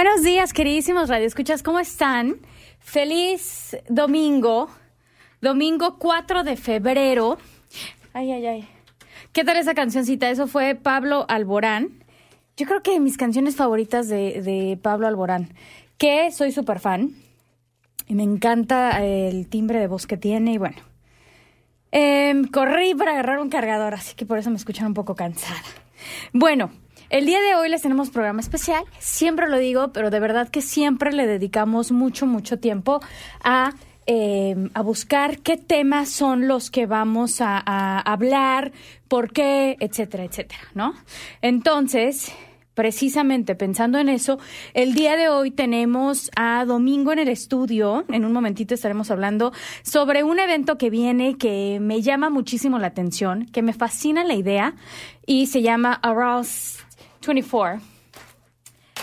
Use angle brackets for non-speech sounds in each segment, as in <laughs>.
Buenos días, queridísimos radioescuchas, ¿cómo están? Feliz domingo, domingo 4 de febrero. Ay, ay, ay. ¿Qué tal esa cancioncita? Eso fue Pablo Alborán. Yo creo que mis canciones favoritas de, de Pablo Alborán, que soy súper fan. Y me encanta el timbre de voz que tiene y bueno. Em, corrí para agarrar un cargador, así que por eso me escuchan un poco cansada. Bueno, el día de hoy les tenemos programa especial. Siempre lo digo, pero de verdad que siempre le dedicamos mucho, mucho tiempo a, em, a buscar qué temas son los que vamos a, a hablar, por qué, etcétera, etcétera, ¿no? Entonces, precisamente pensando en eso, el día de hoy tenemos a Domingo en el estudio. En un momentito estaremos hablando sobre un evento que viene que me llama muchísimo la atención, que me fascina la idea y se llama Arouse 24.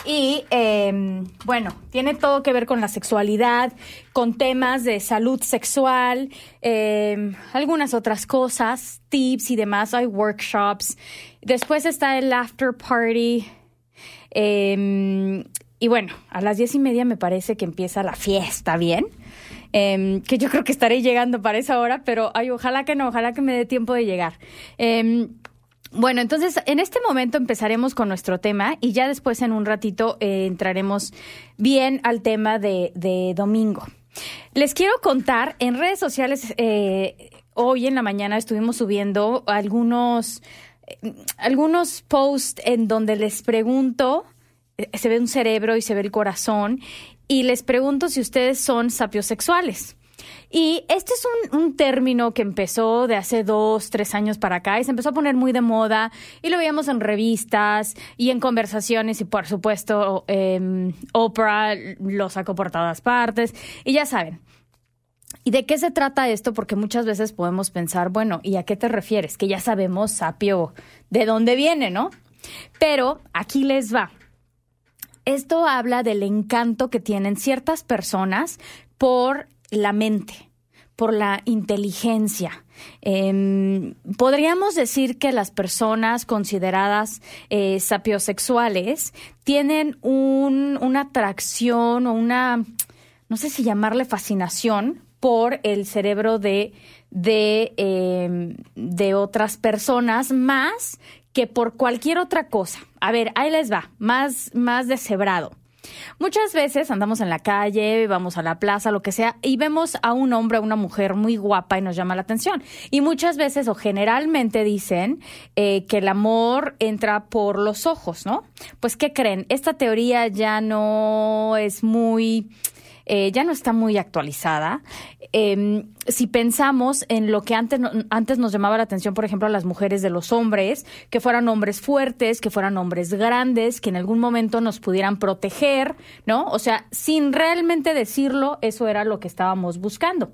Y eh, bueno, tiene todo que ver con la sexualidad, con temas de salud sexual, eh, algunas otras cosas, tips y demás. Hay workshops. Después está el after party. Eh, y bueno, a las diez y media me parece que empieza la fiesta, ¿bien? Que yo creo que estaré llegando para esa hora, pero ay, ojalá que no, ojalá que me dé tiempo de llegar. Bueno, entonces en este momento empezaremos con nuestro tema y ya después en un ratito eh, entraremos bien al tema de, de domingo. Les quiero contar, en redes sociales, eh, hoy en la mañana estuvimos subiendo algunos, eh, algunos posts en donde les pregunto, eh, se ve un cerebro y se ve el corazón, y les pregunto si ustedes son sapiosexuales. Y este es un, término que empezó de hace dos, tres años para acá y se empezó a poner muy de moda y lo veíamos en revistas y en conversaciones y por supuesto eh, Oprah lo sacó por todas partes y ya saben. ¿Y de qué se trata esto? Porque muchas veces podemos pensar, bueno, ¿y a qué te refieres? Que ya sabemos, sapio, de dónde viene, ¿no? Pero aquí les va. Esto habla del encanto que tienen ciertas personas por la mente, por la inteligencia. Em, podríamos decir que las personas consideradas eh, sapiosexuales tienen una atracción o una, no sé si llamarle fascinación por el cerebro de, de, em, de otras personas más que por cualquier otra cosa. A ver, ahí les va, más, más deshebrado. Muchas veces andamos en la calle, vamos a la plaza, lo que sea, y vemos a un hombre o una mujer muy guapa y nos llama la atención. Y muchas veces o generalmente dicen eh, que el amor entra por los ojos, ¿no? Pues, ¿qué creen? Esta teoría ya no es muy eh, ya no está muy actualizada. Em, si pensamos en lo que antes, antes nos llamaba la atención, por ejemplo, a las mujeres de los hombres, que fueran hombres fuertes, que fueran hombres grandes, que en algún momento nos pudieran proteger, ¿no? O sea, sin realmente decirlo, eso era lo que estábamos buscando.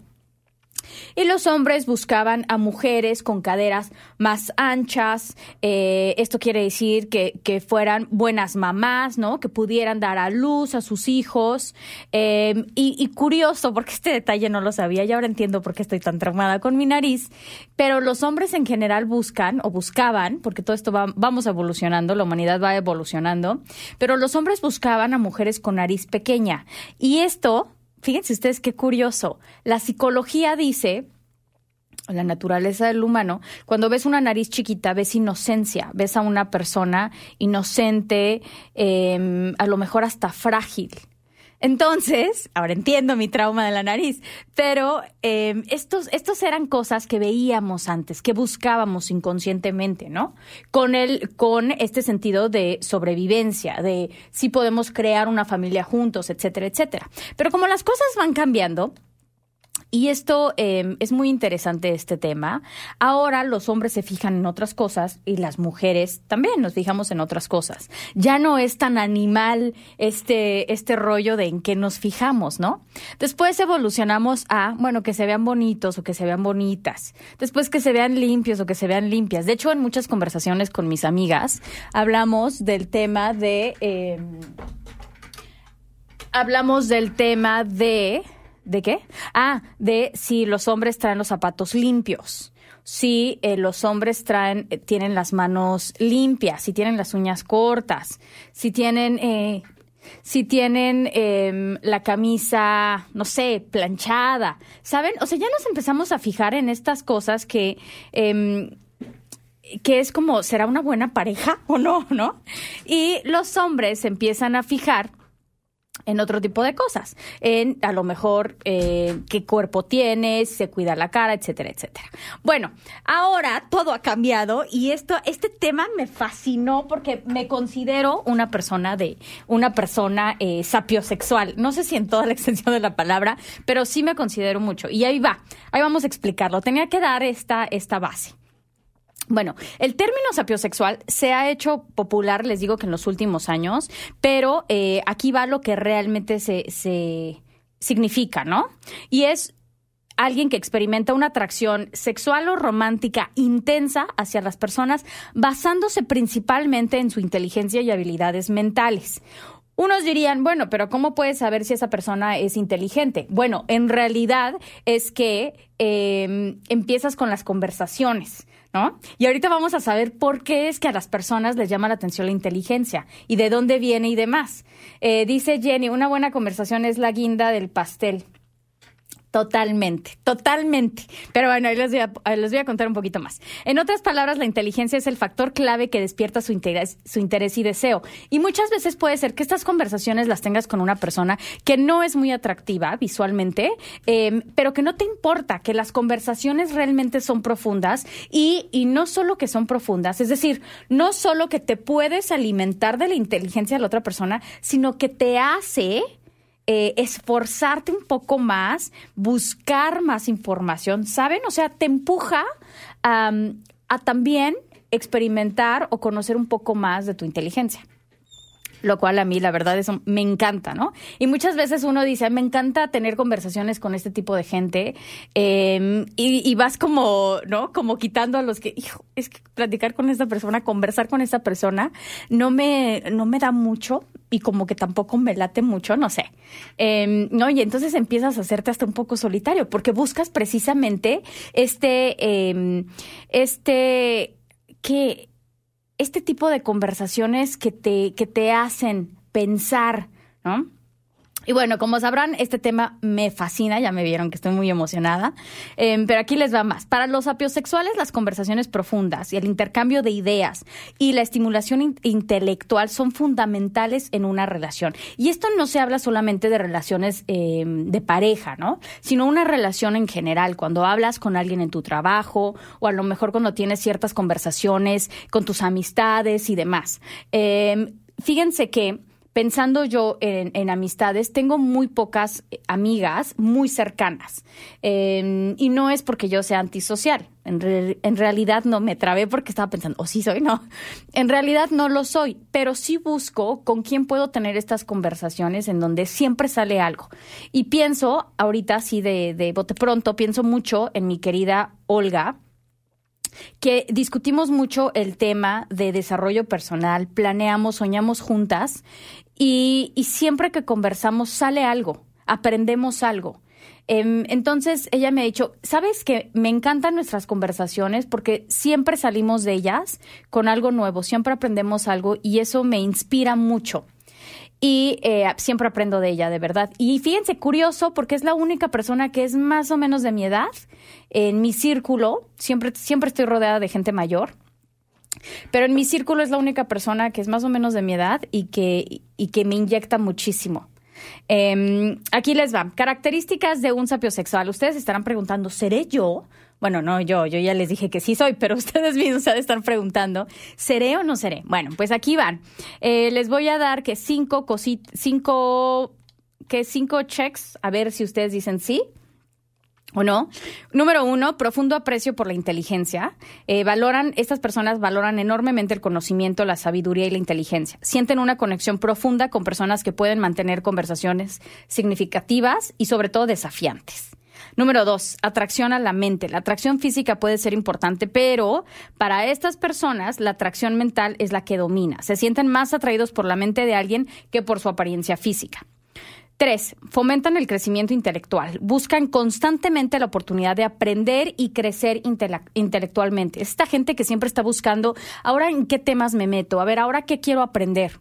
Y los hombres buscaban a mujeres con caderas más anchas. Eh, esto quiere decir que, fueran buenas mamás, ¿no? Que pudieran dar a luz a sus hijos. Em, y, curioso, porque este detalle no lo sabía y ahora entiendo por qué estoy tan traumada con mi nariz. Pero los hombres en general buscan o buscaban, porque todo esto va, vamos evolucionando, la humanidad va evolucionando. Pero los hombres buscaban a mujeres con nariz pequeña. Y esto fíjense ustedes qué curioso. La psicología dice la naturaleza del humano, cuando ves una nariz chiquita, ves inocencia, ves a una persona inocente, em, a lo mejor hasta frágil. Entonces, ahora entiendo mi trauma de la nariz, pero em, estos, estos eran cosas que veíamos antes, que buscábamos inconscientemente, ¿no? Con, el, con este sentido de sobrevivencia, de si podemos crear una familia juntos, etcétera, etcétera. Pero como las cosas van cambiando, y esto em, es muy interesante, este tema. Ahora los hombres se fijan en otras cosas y las mujeres también nos fijamos en otras cosas. Ya no es tan animal este, este rollo de en qué nos fijamos, ¿no? Después evolucionamos a, bueno, que se vean bonitos o que se vean bonitas. Después que se vean limpios o que se vean limpias. De hecho, en muchas conversaciones con mis amigas hablamos del tema de... Em, hablamos del tema de ¿De qué? Ah, de si los hombres traen los zapatos limpios, si eh, los hombres traen, eh, tienen las manos limpias, si tienen las uñas cortas, si tienen, eh, si tienen em, la camisa, no sé, planchada, ¿saben? O sea, ya nos empezamos a fijar en estas cosas que em, que es como, ¿será una buena pareja <laughs> o no? ¿No? Y los hombres empiezan a fijar en otro tipo de cosas, en a lo mejor eh, qué cuerpo tienes, se cuida la cara, etcétera, etcétera. Bueno, ahora todo ha cambiado y esto, este tema me fascinó porque me considero una persona de, una persona eh, sapiosexual. No sé si en toda la extensión de la palabra, pero sí me considero mucho. Y ahí va, ahí vamos a explicarlo. Tenía que dar esta, esta base. Bueno, el término sapiosexual se ha hecho popular, les digo que en los últimos años, pero eh, aquí va lo que realmente se, se significa, ¿no? Y es alguien que experimenta una atracción sexual o romántica intensa hacia las personas basándose principalmente en su inteligencia y habilidades mentales. Unos dirían, bueno, pero ¿cómo puedes saber si esa persona es inteligente? Bueno, en realidad es que em, empiezas con las conversaciones. ¿No? Y ahorita vamos a saber por qué es que a las personas les llama la atención la inteligencia y de dónde viene y demás. Eh, dice Jenny, una buena conversación es la guinda del pastel. Totalmente, totalmente. Pero bueno, ahí les voy, a, les voy a contar un poquito más. En otras palabras, la inteligencia es el factor clave que despierta su interés, su interés y deseo. Y muchas veces puede ser que estas conversaciones las tengas con una persona que no es muy atractiva visualmente, em, pero que no te importa, que las conversaciones realmente son profundas y, y no solo que son profundas, es decir, no solo que te puedes alimentar de la inteligencia de la otra persona, sino que te hace eh, esforzarte un poco más, buscar más información, ¿saben? O sea, te empuja a también experimentar o conocer un poco más de tu inteligencia. Lo cual a mí la verdad eso me encanta, ¿no? Y muchas veces uno dice, me encanta tener conversaciones con este tipo de gente eh, y, vas como, ¿no? Como quitando a los que, hijo, es que platicar con esta persona, conversar con esta persona, no me, no me da mucho y como que tampoco me late mucho, no sé. Eh, ¿No? Y entonces empiezas a hacerte hasta un poco solitario porque buscas precisamente este, eh, este, que este tipo de conversaciones que te, que te hacen pensar, ¿no? Y bueno, como sabrán, este tema me fascina, ya me vieron que estoy muy emocionada, eh, pero aquí les va más. Para los apiosexuales, las conversaciones profundas y el intercambio de ideas y la estimulación in intelectual son fundamentales en una relación. Y esto no se habla solamente de relaciones eh, de pareja, ¿no? Sino una relación en general, cuando hablas con alguien en tu trabajo o a lo mejor cuando tienes ciertas conversaciones con tus amistades y demás. Eh, fíjense que pensando yo en, en, amistades, tengo muy pocas amigas muy cercanas. Eh, y no es porque yo sea antisocial. En, en, realidad no me trabé porque estaba pensando, o oh, sí soy, no. En realidad no lo soy, pero sí busco con quién puedo tener estas conversaciones en donde siempre sale algo. Y pienso, ahorita así de, de bote pronto, pienso mucho en mi querida Olga que discutimos mucho el tema de desarrollo personal, planeamos, soñamos juntas y, y siempre que conversamos sale algo, aprendemos algo. Eh, entonces ella me ha dicho, sabes que me encantan nuestras conversaciones porque siempre salimos de ellas con algo nuevo, siempre aprendemos algo y eso me inspira mucho y eh, siempre aprendo de ella, de verdad. Y fíjense, curioso, porque es la única persona que es más o menos de mi edad en mi círculo. Siempre, siempre estoy rodeada de gente mayor. Pero en mi círculo es la única persona que es más o menos de mi edad y que, y que me inyecta muchísimo. Eh, aquí les va. Características de un sapiosexual. Ustedes estarán preguntando, ¿seré yo? Bueno, no yo, yo ya les dije que sí soy, pero <laughs> ustedes mismos se estar preguntando, ¿seré o no seré? Bueno, pues aquí van. Eh, les voy a dar que cinco cositas, cinco, que cinco checks, a ver si ustedes dicen sí. ¿O no? Número uno, profundo aprecio por la inteligencia. Eh, valoran, estas personas valoran enormemente el conocimiento, la sabiduría y la inteligencia. Sienten una conexión profunda con personas que pueden mantener conversaciones significativas y sobre todo desafiantes. Número dos, atracción a la mente. La atracción física puede ser importante, pero para estas personas la atracción mental es la que domina. Se sienten más atraídos por la mente de alguien que por su apariencia física. Tres, fomentan el crecimiento intelectual. Buscan constantemente la oportunidad de aprender y crecer intele intelectualmente. Esta gente que siempre está buscando, ahora en qué temas me meto, a ver, ahora qué quiero aprender.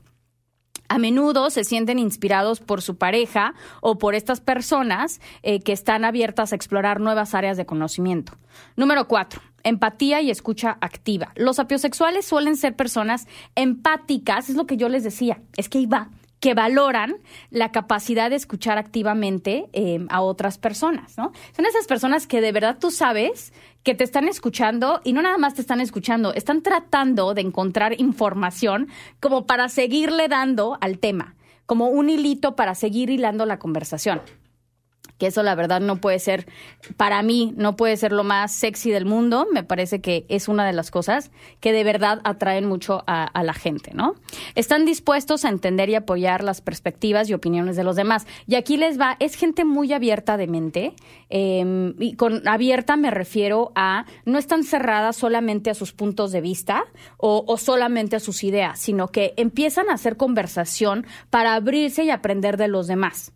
A menudo se sienten inspirados por su pareja o por estas personas eh, que están abiertas a explorar nuevas áreas de conocimiento. Número cuatro, empatía y escucha activa. Los apiosexuales suelen ser personas empáticas, es lo que yo les decía, es que iba que valoran la capacidad de escuchar activamente eh, a otras personas, ¿no? Son esas personas que de verdad tú sabes que te están escuchando y no nada más te están escuchando, están tratando de encontrar información como para seguirle dando al tema, como un hilito para seguir hilando la conversación que eso la verdad no puede ser, para mí, no puede ser lo más sexy del mundo. Me parece que es una de las cosas que de verdad atraen mucho a, la gente, ¿no? Están dispuestos a entender y apoyar las perspectivas y opiniones de los demás. Y aquí les va, es gente muy abierta de mente. Eh, y con abierta me refiero a, no están cerradas solamente a sus puntos de vista o solamente a sus ideas, sino que empiezan a hacer conversación para abrirse y aprender de los demás.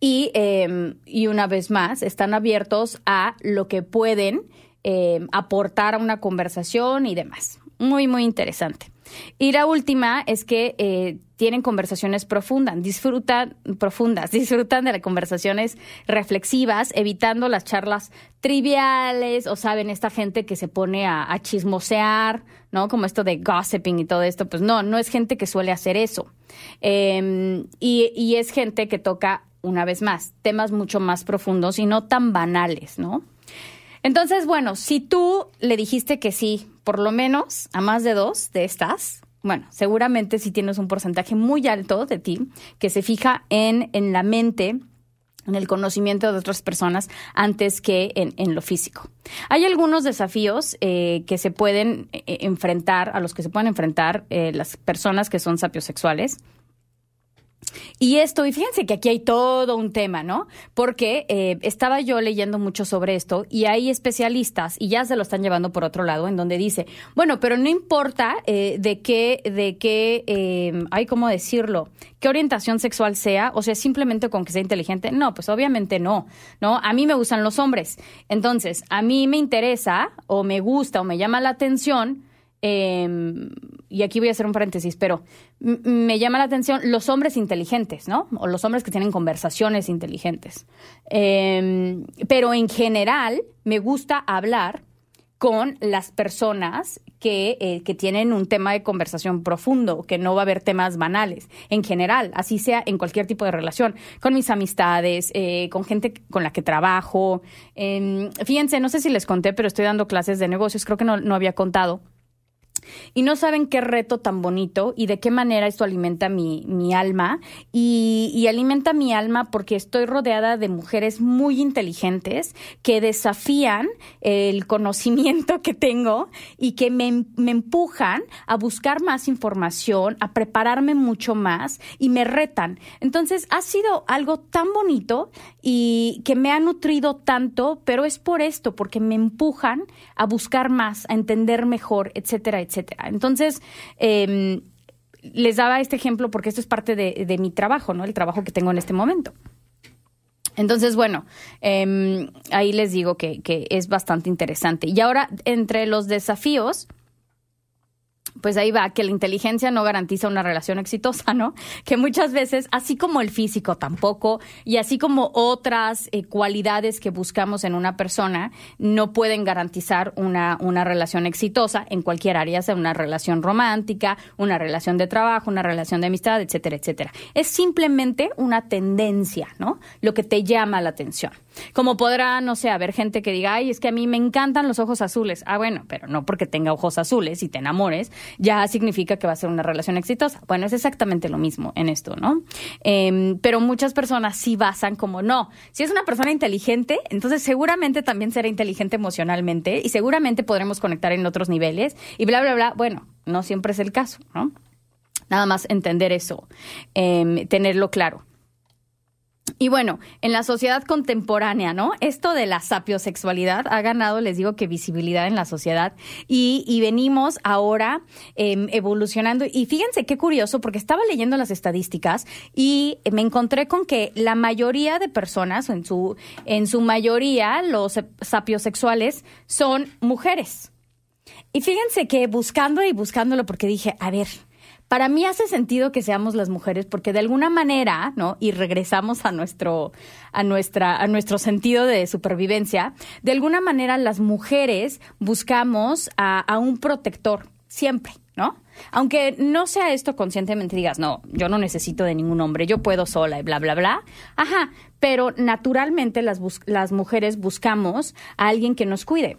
Y, eh, y una vez más, están abiertos a lo que pueden eh, aportar a una conversación y demás. Muy, muy interesante. Y la última es que eh, tienen conversaciones profundas, disfrutan, profundas, <laughs> disfrutan de las conversaciones reflexivas, evitando las charlas triviales, o saben, esta gente que se pone a, chismosear, ¿no? Como esto de gossiping y todo esto, pues no, no es gente que suele hacer eso. Eh, y, y es gente que toca una vez más, temas mucho más profundos y no tan banales, ¿no? Entonces, bueno, si tú le dijiste que sí, por lo menos a más de dos de estas, bueno, seguramente si tienes un porcentaje muy alto de ti que se fija en, en la mente en el conocimiento de otras personas antes que en, lo físico. Hay algunos desafíos eh, que se pueden eh, enfrentar, a los que se pueden enfrentar eh, las personas que son sapiosexuales. Y esto, y fíjense que aquí hay todo un tema, ¿no? Porque eh, estaba yo leyendo mucho sobre esto y hay especialistas, y ya se lo están llevando por otro lado, en donde dice, bueno, pero no importa eh, de qué, de qué, eh, hay cómo decirlo, qué orientación sexual sea, o sea, simplemente con que sea inteligente. No, pues obviamente no, ¿no? A mí me gustan los hombres. Entonces, a mí me interesa, o me gusta, o me llama la atención, eh, y aquí voy a hacer un paréntesis, pero me llama la atención los hombres inteligentes, ¿no? O los hombres que tienen conversaciones inteligentes. Em, pero en general me gusta hablar con las personas que, eh, que, tienen un tema de conversación profundo, que no va a haber temas banales, en general, así sea en cualquier tipo de relación, con mis amistades, eh, con gente con la que trabajo. Em, fíjense, no sé si les conté, pero estoy dando clases de negocios, creo que no, no había contado y no saben qué reto tan bonito y de qué manera esto alimenta mi, mi alma y, alimenta mi alma porque estoy rodeada de mujeres muy inteligentes que desafían el conocimiento que tengo y que me, me empujan a buscar más información, a prepararme mucho más y me retan. Entonces ha sido algo tan bonito y que me ha nutrido tanto, pero es por esto, porque me empujan a buscar más, a entender mejor, etcétera, etcétera. Entonces, em, les daba este ejemplo porque esto es parte de, mi trabajo, ¿no? El trabajo que tengo en este momento. Entonces, bueno, em, ahí les digo que es bastante interesante. Y ahora, entre los desafíos, pues ahí va, que la inteligencia no garantiza una relación exitosa, ¿no? <laughs> Que muchas veces, así como el físico tampoco, y así como otras eh, cualidades que buscamos en una persona, no pueden garantizar una, una relación exitosa en cualquier área, sea una relación romántica, una relación de trabajo, una relación de amistad, etcétera, etcétera. Es simplemente una tendencia, ¿no? Lo que te llama la atención. Como podrá, no sé, haber gente que diga, ay, es que a mí me encantan los ojos azules. Ah, bueno, pero no porque tenga ojos azules y te enamores, ya significa que va a ser una relación exitosa. Bueno, es exactamente lo mismo en esto, ¿no? Em, pero muchas personas sí basan como, no, si es una persona inteligente, entonces seguramente también será inteligente emocionalmente y seguramente podremos conectar en otros niveles y bla, bla, bla. Bueno, no siempre es el caso, ¿no? Nada más entender eso, em, tenerlo claro. Y bueno, en la sociedad contemporánea, ¿no? Esto de la sapiosexualidad ha ganado, les digo que visibilidad en la sociedad y, venimos ahora em, evolucionando. Y fíjense qué curioso, porque estaba leyendo las estadísticas y me encontré con que la mayoría de personas, en su, en su mayoría, los sapiosexuales son mujeres. Y fíjense que buscando y buscándolo, porque dije, a ver, para mí hace sentido que seamos las mujeres porque de alguna manera, ¿no? Y regresamos a nuestro, a nuestra, a nuestro sentido de supervivencia. De alguna manera las mujeres buscamos a, un protector siempre, ¿no? Aunque no sea esto conscientemente digas, no, yo no necesito de ningún hombre, yo puedo sola y bla, bla, bla. Ajá, pero naturalmente las, las mujeres buscamos a alguien que nos cuide.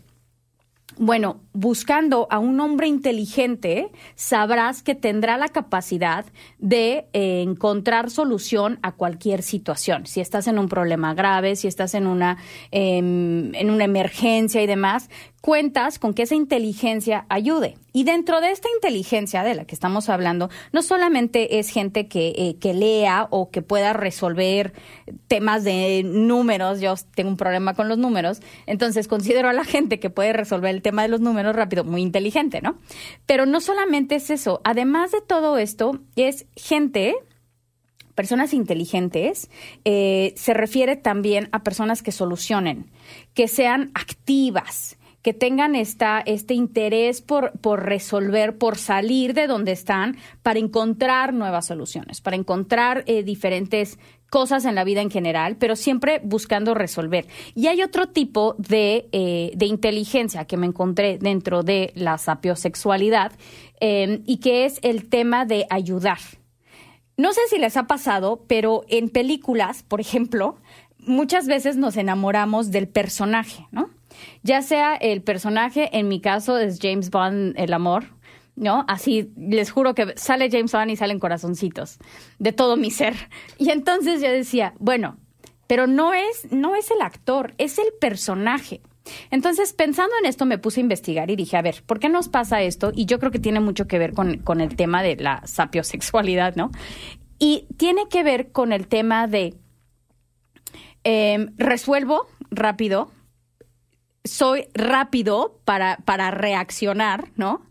Bueno, buscando a un hombre inteligente, sabrás que tendrá la capacidad de eh, encontrar solución a cualquier situación. Si estás en un problema grave, si estás en una, em, en una emergencia y demás, cuentas con que esa inteligencia ayude. Y dentro de esta inteligencia de la que estamos hablando, no solamente es gente que, eh, que lea o que pueda resolver temas de números, yo tengo un problema con los números, entonces considero a la gente que puede resolver el tema de los números rápido, muy inteligente, ¿no? Pero no solamente es eso, además de todo esto, es gente personas inteligentes eh, se refiere también a personas que solucionen, que sean activas, que tengan esta, este interés por, por resolver, por salir de donde están, para encontrar nuevas soluciones, para encontrar eh, diferentes cosas en la vida en general, pero siempre buscando resolver. Y hay otro tipo de, eh, de inteligencia que me encontré dentro de la sapiosexualidad eh, y que es el tema de ayudar. No sé si les ha pasado, pero en películas, por ejemplo, muchas veces nos enamoramos del personaje, ¿no? Ya sea el personaje, en mi caso es James Bond, el amor, ¿no? Así les juro que sale James Bond y salen corazoncitos de todo mi ser. Y entonces yo decía, bueno, pero no es, no es el actor, es el personaje. Entonces, pensando en esto, me puse a investigar y dije, a ver, ¿por qué nos pasa esto? Y yo creo que tiene mucho que ver con, con el tema de la sapiosexualidad, ¿no? Y tiene que ver con el tema de em, resuelvo rápido, soy rápido para, para reaccionar, ¿no?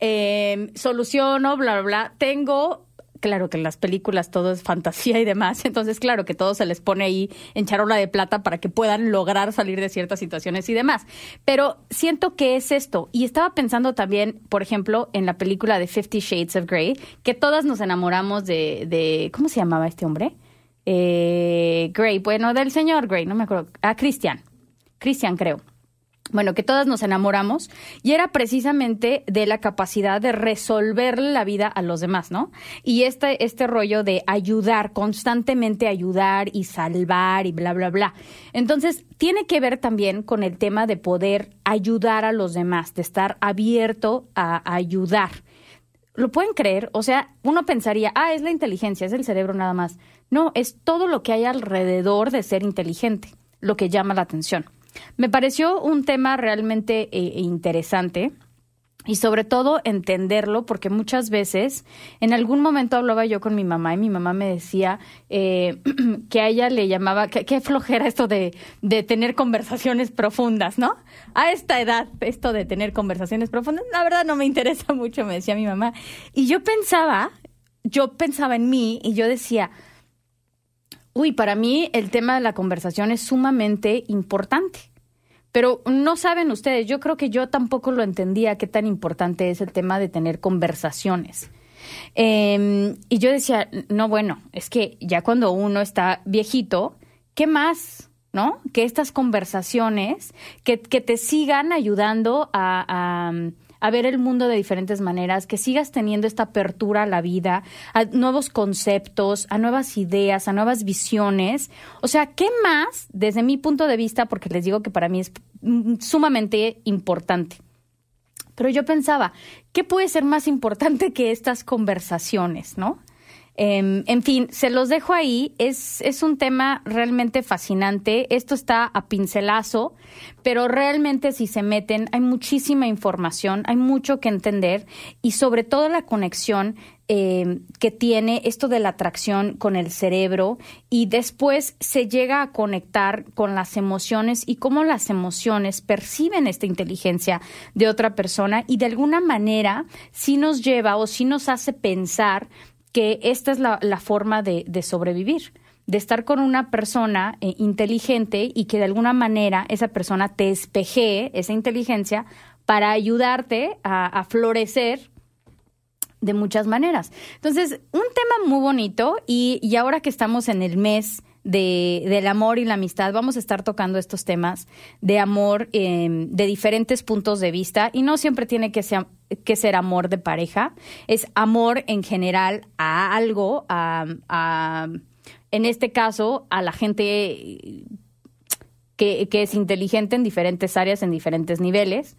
Em, soluciono, bla, bla, bla. Tengo claro que en las películas todo es fantasía y demás, <laughs> entonces claro que todo se les pone ahí en charola de plata para que puedan lograr salir de ciertas situaciones y demás. Pero siento que es esto. Y estaba pensando también, por ejemplo, en la película de Fifty Shades of Grey, que todas nos enamoramos de, de ¿cómo se llamaba este hombre? Eh, Grey, bueno, del señor Grey, no me acuerdo, ah, Christian, Christian creo bueno, que todas nos enamoramos y era precisamente de la capacidad de resolver la vida a los demás, ¿no? Y este, este rollo de ayudar, constantemente ayudar y salvar y bla, bla, bla. Entonces, tiene que ver también con el tema de poder ayudar a los demás, de estar abierto a, ayudar. ¿Lo pueden creer? O sea, uno pensaría, ah, es la inteligencia, es el cerebro nada más. No, es todo lo que hay alrededor de ser inteligente, lo que llama la atención. Me pareció un tema realmente eh, interesante y sobre todo entenderlo, porque muchas veces, en algún momento hablaba yo con mi mamá y mi mamá me decía eh, <clears throat> que a ella le llamaba, qué flojera esto de, de tener conversaciones profundas, ¿no? A esta edad, esto de tener conversaciones profundas, la verdad no me interesa <laughs> mucho, me decía mi mamá. Y yo pensaba, yo pensaba en mí y yo decía, Uy, para mí el tema de la conversación es sumamente importante. Pero no saben ustedes, yo creo que yo tampoco lo entendía qué tan importante es el tema de tener conversaciones. Em, y yo decía, no, bueno, es que ya cuando uno está viejito, ¿qué más? ¿No? Que estas conversaciones que, te sigan ayudando a a ver el mundo de diferentes maneras, que sigas teniendo esta apertura a la vida, a nuevos conceptos, a nuevas ideas, a nuevas visiones. O sea, ¿qué más desde mi punto de vista? Porque les digo que para mí es sumamente importante. Pero yo pensaba, ¿qué puede ser más importante que estas conversaciones, no? Em, en fin, se los dejo ahí. Es, es un tema realmente fascinante. Esto está a pincelazo, pero realmente si se meten hay muchísima información, hay mucho que entender y sobre todo la conexión em, que tiene esto de la atracción con el cerebro y después se llega a conectar con las emociones y cómo las emociones perciben esta inteligencia de otra persona y de alguna manera sí nos lleva o sí nos hace pensar que esta es la, forma de, sobrevivir, de estar con una persona eh, inteligente y que de alguna manera esa persona te espejee esa inteligencia para ayudarte a, florecer de muchas maneras. Entonces, un tema muy bonito y, y ahora que estamos en el mes de, del amor y la amistad. Vamos a estar tocando estos temas de amor em, de diferentes puntos de vista y no siempre tiene que ser, que ser amor de pareja, es amor en general a algo, a, en este caso, a la gente que, que es inteligente en diferentes áreas, en diferentes niveles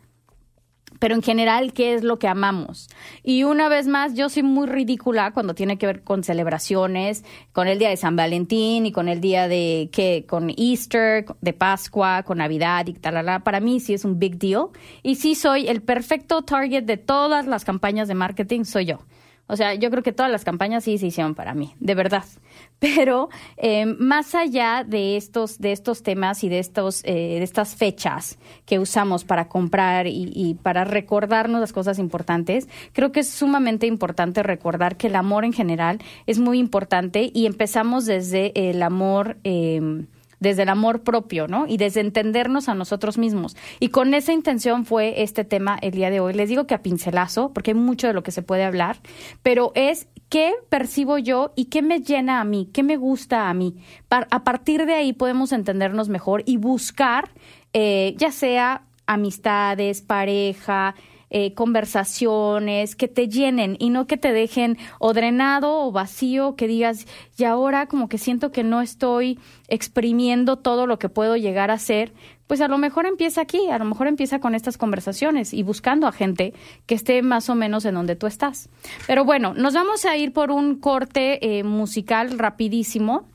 pero en general, ¿qué es lo que amamos? Y una vez más, yo soy muy ridícula cuando tiene que ver con celebraciones, con el día de San Valentín y con el día de que con Easter, de Pascua, con Navidad y tal. Para mí sí es un big deal y sí soy el perfecto target de todas las campañas de marketing, soy yo. O sea, yo creo que todas las campañas sí se hicieron para mí, de verdad. <laughs> Pero eh, más allá de estos, de estos temas y de, estos, eh, de estas fechas que usamos para comprar y, y, para recordarnos las cosas importantes, creo que es sumamente importante recordar que el amor en general es muy importante y empezamos desde el amor. Eh, desde el amor propio, ¿no? Y desde entendernos a nosotros mismos. Y con esa intención fue este tema el día de hoy. Les digo que a pincelazo, porque hay mucho de lo que se puede hablar, pero es qué percibo yo y qué me llena a mí, qué me gusta a mí. a partir de ahí podemos entendernos mejor y buscar, eh, ya sea amistades, pareja, eh, conversaciones que te llenen y no que te dejen o drenado o vacío, que digas, y ahora como que siento que no estoy exprimiendo todo lo que puedo llegar a ser, pues a lo mejor empieza aquí, a lo mejor empieza con estas conversaciones y buscando a gente que esté más o menos en donde tú estás. Pero bueno, nos vamos a ir por un corte eh, musical rapidísimo.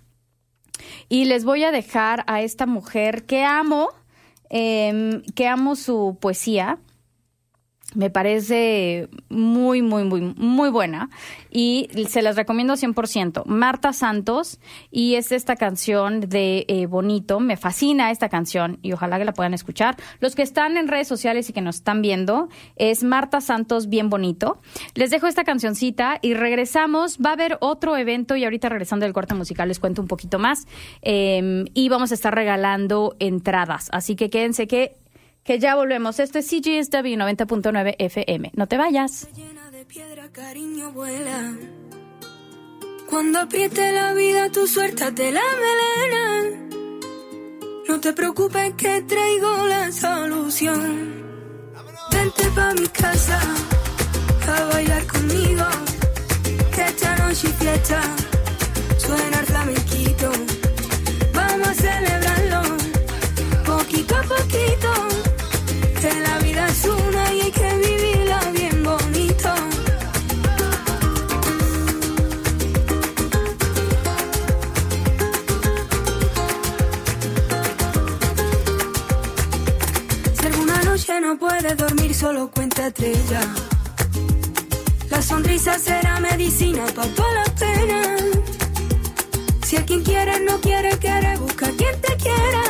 y les voy a dejar a esta mujer que amo, em, que amo su poesía me parece muy, muy, muy, muy buena y se las recomiendo 100%. Marta Santos y es esta canción de eh, Bonito. Me fascina esta canción y ojalá que la puedan escuchar. Los que están en redes sociales y que nos están viendo es Marta Santos Bien Bonito. Les dejo esta cancioncita y regresamos. Va a haber otro evento y ahorita regresando del corte musical les cuento un poquito más. Em, y vamos a estar regalando entradas. Así que quédense que que ya volvemos. Esto es CGSW 90.9 FM. No te vayas. Llena de piedra, cariño, vuela. Cuando apriete la vida, tu suéltate la melena. No te preocupes que traigo la solución. Vente pa' mi casa a bailar conmigo. Que esta noche y fiesta suena el flamenquito. Vamos a celebrarlo poquito a poquito. No puedes dormir, solo cuenta estrella. La sonrisa será medicina para toda la pena. Si a quien quiere no quiere, quiere, busca quien te quiera.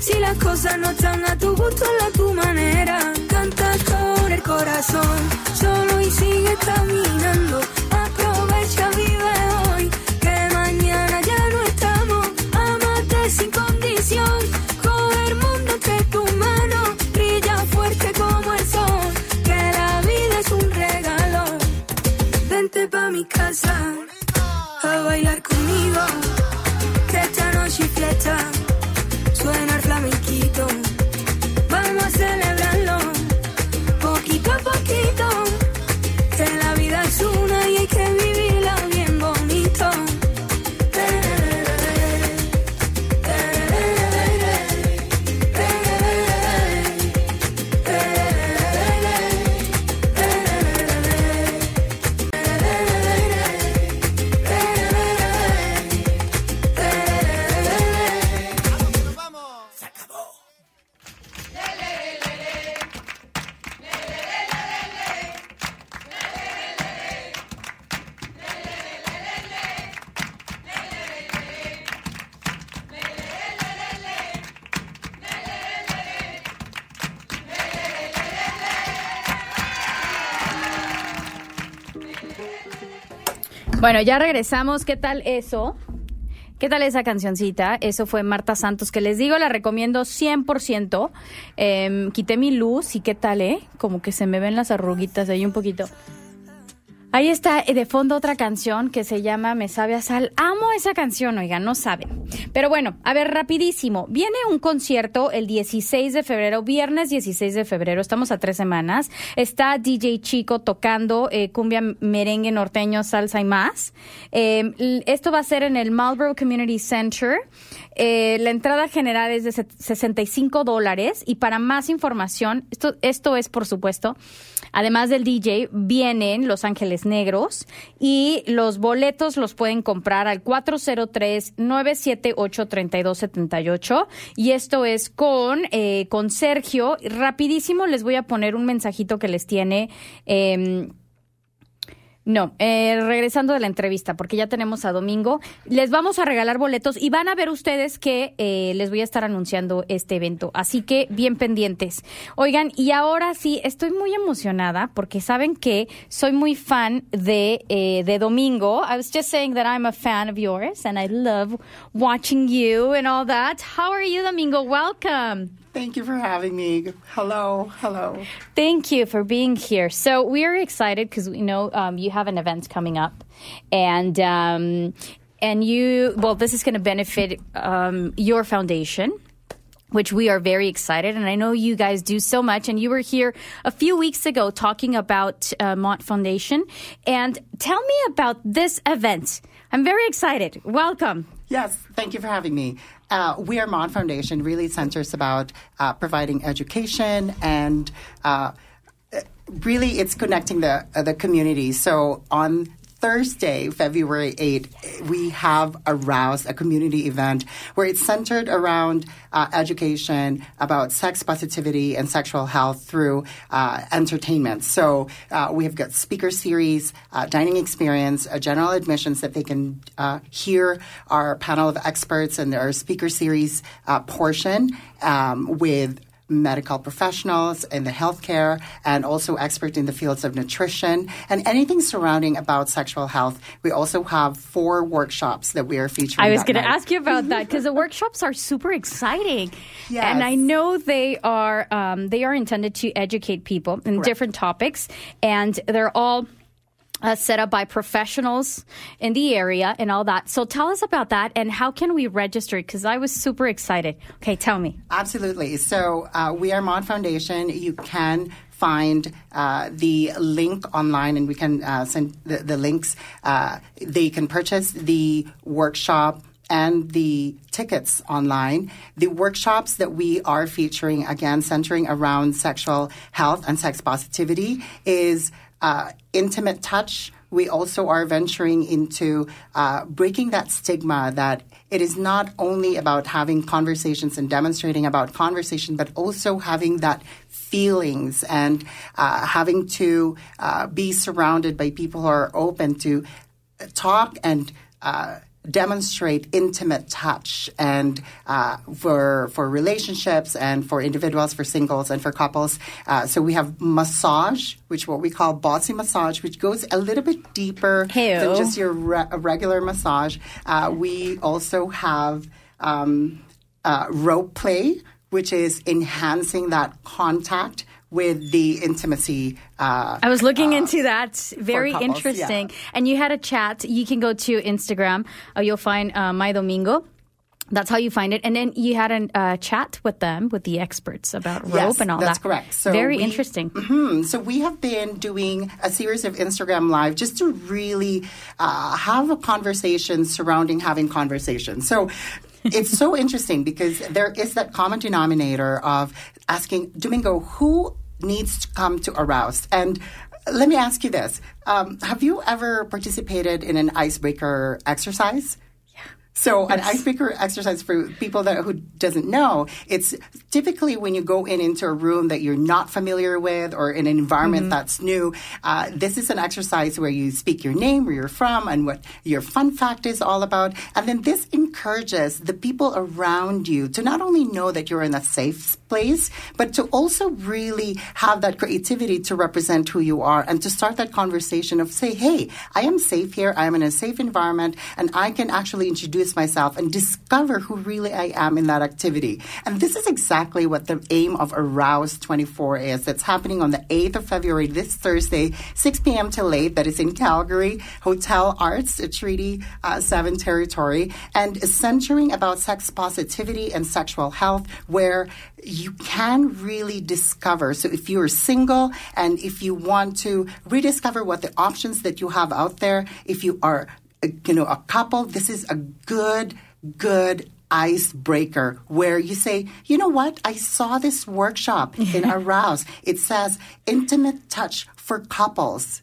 Si las cosas no están a tu gusto, a tu manera. Canta con el corazón, solo y sigue caminando. Bueno, ya regresamos. ¿Qué tal eso? ¿Qué tal esa cancioncita? Eso fue Marta Santos, que les digo, la recomiendo 100%. Eh, quité mi luz y qué tal, ¿eh? Como que se me ven las arruguitas ahí un poquito. Ahí está eh, de fondo otra canción que se llama Me sabe a sal. Amo esa canción, oigan, no saben. Pero bueno, a ver, rapidísimo. Viene un concierto el 16 de febrero, viernes 16 de febrero, estamos a tres semanas. Está DJ Chico tocando eh, cumbia, merengue, norteño, salsa y más. Eh, esto va a ser en el Marlboro Community Center. Eh, la entrada general es de set- 65 dólares y para más información, esto, esto es por supuesto, además del DJ, vienen Los Ángeles Negros y los boletos los pueden comprar al 403-978-3278 y esto es con, eh, con Sergio. Rapidísimo les voy a poner un mensajito que les tiene... em, no, eh, regresando de la entrevista, porque ya tenemos a Domingo, les vamos a regalar boletos y van a ver ustedes que eh, les voy a estar anunciando este evento. Así que bien pendientes. Oigan, y ahora sí, estoy muy emocionada porque saben que soy muy fan de, eh, de Domingo. I was just saying that I'm a fan of yours and I love watching you and all that. How are you, Domingo? Welcome. Thank you for having me. Hello, hello. Thank you for being here. So we are excited because we know um, you have an event coming up, and um, and you well, this is going to benefit um, your foundation. Which we are very excited, and I know you guys do so much. And you were here a few weeks ago talking about uh, Mont Foundation. And tell me about this event. I'm very excited. Welcome. Yes, thank you for having me. Uh, we are Mon Foundation really centers about uh, providing education and uh, really it's connecting the the community. So on Thursday, February 8th, we have Arouse, a community event where it's centered around uh, education about sex positivity and sexual health through uh, entertainment. So uh, we have got speaker series, uh, dining experience, uh, general admissions that they can uh, hear our panel of experts and our speaker series portion um, with medical professionals in the healthcare and also expert in the fields of nutrition and anything surrounding about sexual health. We also have four workshops that we are featuring. I was going to ask you about that because the <laughs> workshops are super exciting, yes. and I know they are um, they are intended to educate people in Correct. different topics, and they're all uh, set up by professionals in the area and all that. So tell us about that and how can we register? Because I was super excited. Okay, tell me. Absolutely. So uh, we are Mod Foundation. You can find uh, the link online and we can uh, send the, the links. Uh, they can purchase the workshop and the tickets online. The workshops that we are featuring, again, centering around sexual health and sex positivity, is uh, intimate touch. We also are venturing into uh, breaking that stigma that it is not only about having conversations and demonstrating about conversation, but also having that feelings and uh, having to uh, be surrounded by people who are open to talk and uh, demonstrate intimate touch and uh, for for relationships and for individuals for singles and for couples. Uh, so we have massage which what we call bossy massage which goes a little bit deeper Ew. than just your re- regular massage. Uh, we also have um, uh, rope play which is enhancing that contact with the intimacy uh, I was looking into that. Very couples, interesting. yeah. And you had a chat. You can go to Instagram. Uh, you'll find uh, My Domingo. That's how you find it. And then you had a uh, chat with them, with the experts about rope Yes, and all that's that. correct. So Very we- interesting. Mhm. So we have been doing a series of Instagram live just to really uh, have a conversation surrounding having conversations. So. it's so <laughs> interesting because there is that common denominator of asking Domingo who needs to come to arouse. And let me ask you this. Um, have you ever participated in an icebreaker exercise so an icebreaker exercise for people that who doesn't know, it's typically when you go in into a room that you're not familiar with or in an environment that's new. Uh, this is an exercise where you speak your name, where you're from, and what your fun fact is all about. And then this encourages the people around you to not only know that you're in a safe place, but to also really have that creativity to represent who you are and to start that conversation of say, hey, I am safe here, I am in a safe environment, and I can actually introduce myself and discover who really I am in that activity. And this is exactly what the aim of Arouse 24 is. That's happening on the 8th of February, this Thursday, 6 p.m. till late. That is in Calgary, Hotel Arts, Treaty uh, 7 territory, and centering about sex positivity and sexual health, where you can really discover. So if you're single and if you want to rediscover what the options that you have out there, if you are you know, a couple, this is a good, good icebreaker where you say, you know what? I saw this workshop <laughs> in Arouse. It says intimate touch for couples.